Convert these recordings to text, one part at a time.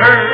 her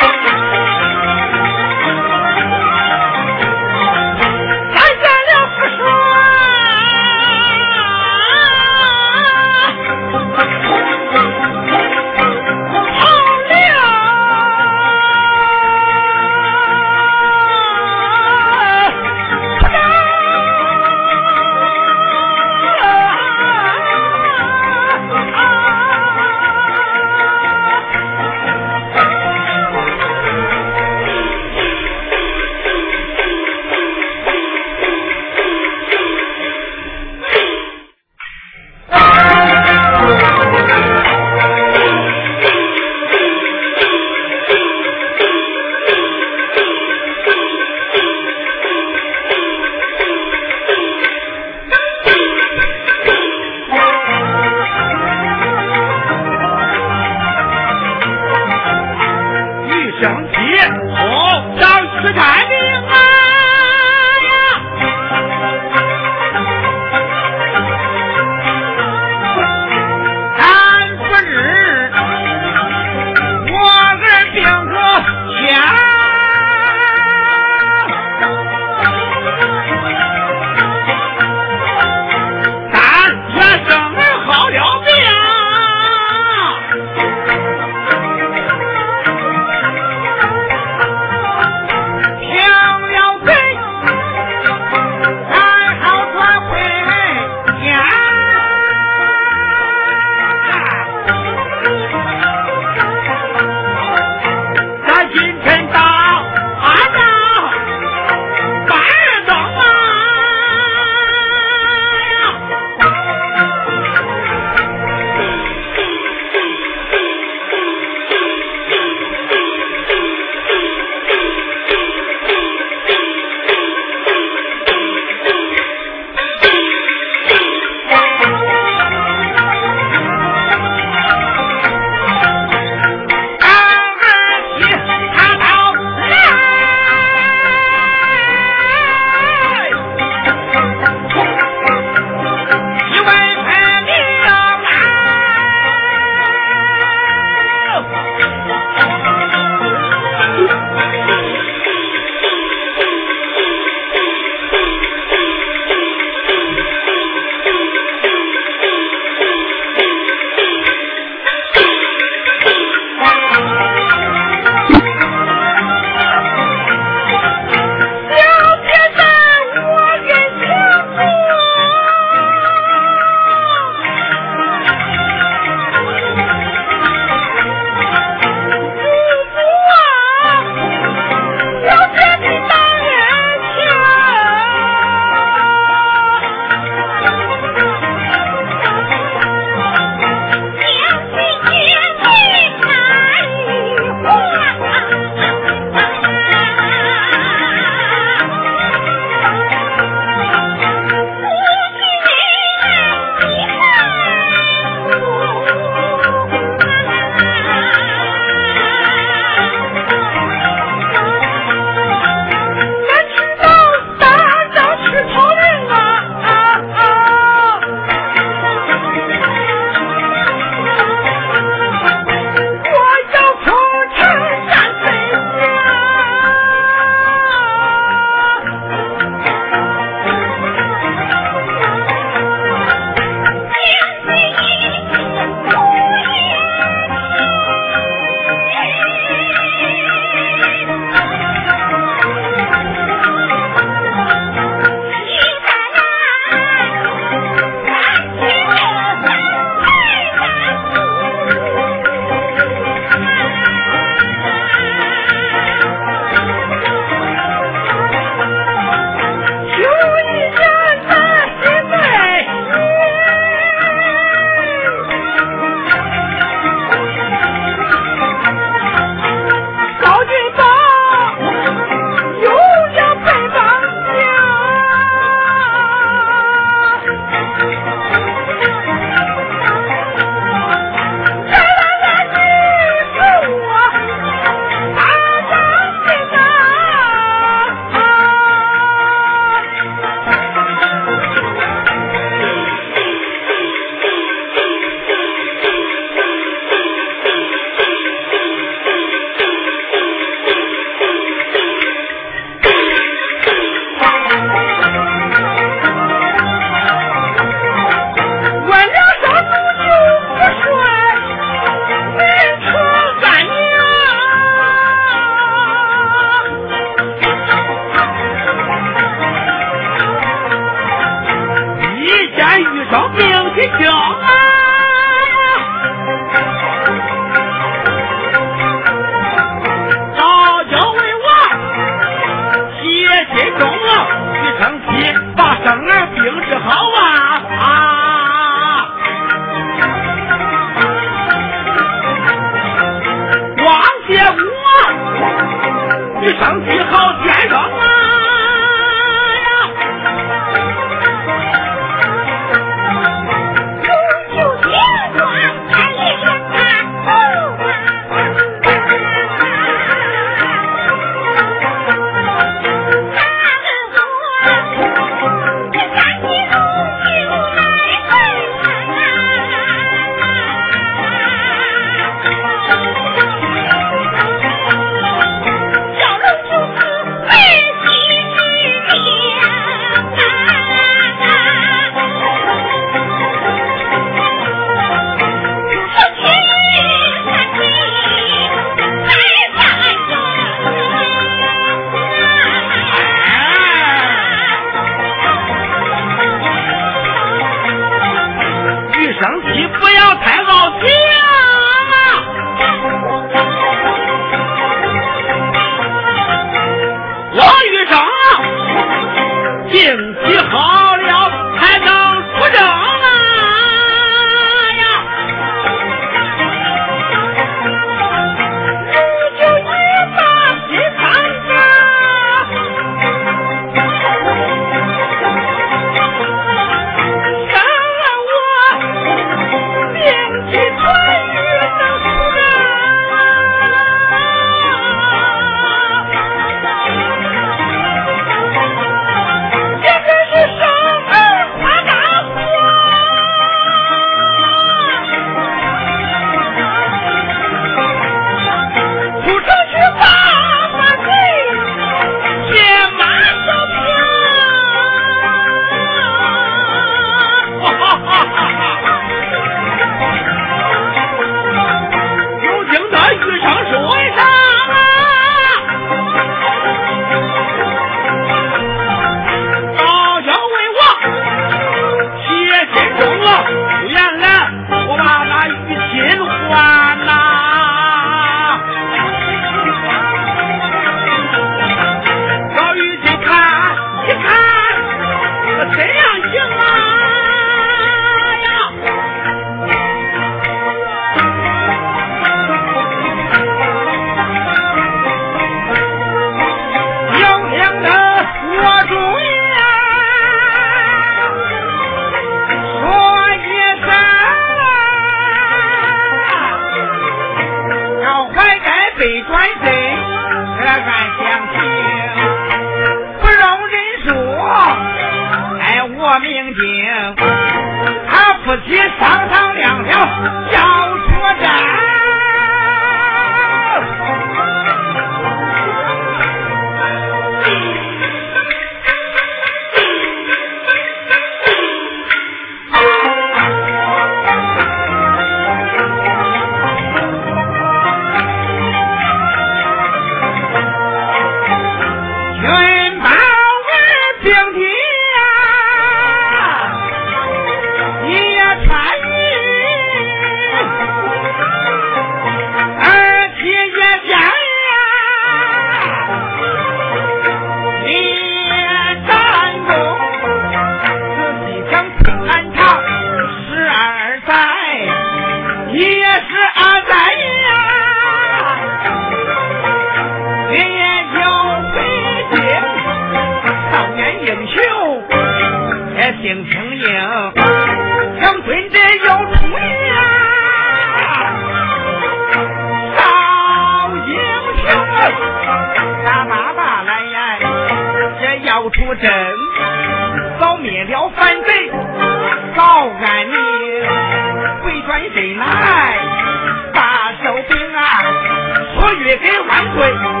也可以玩鬼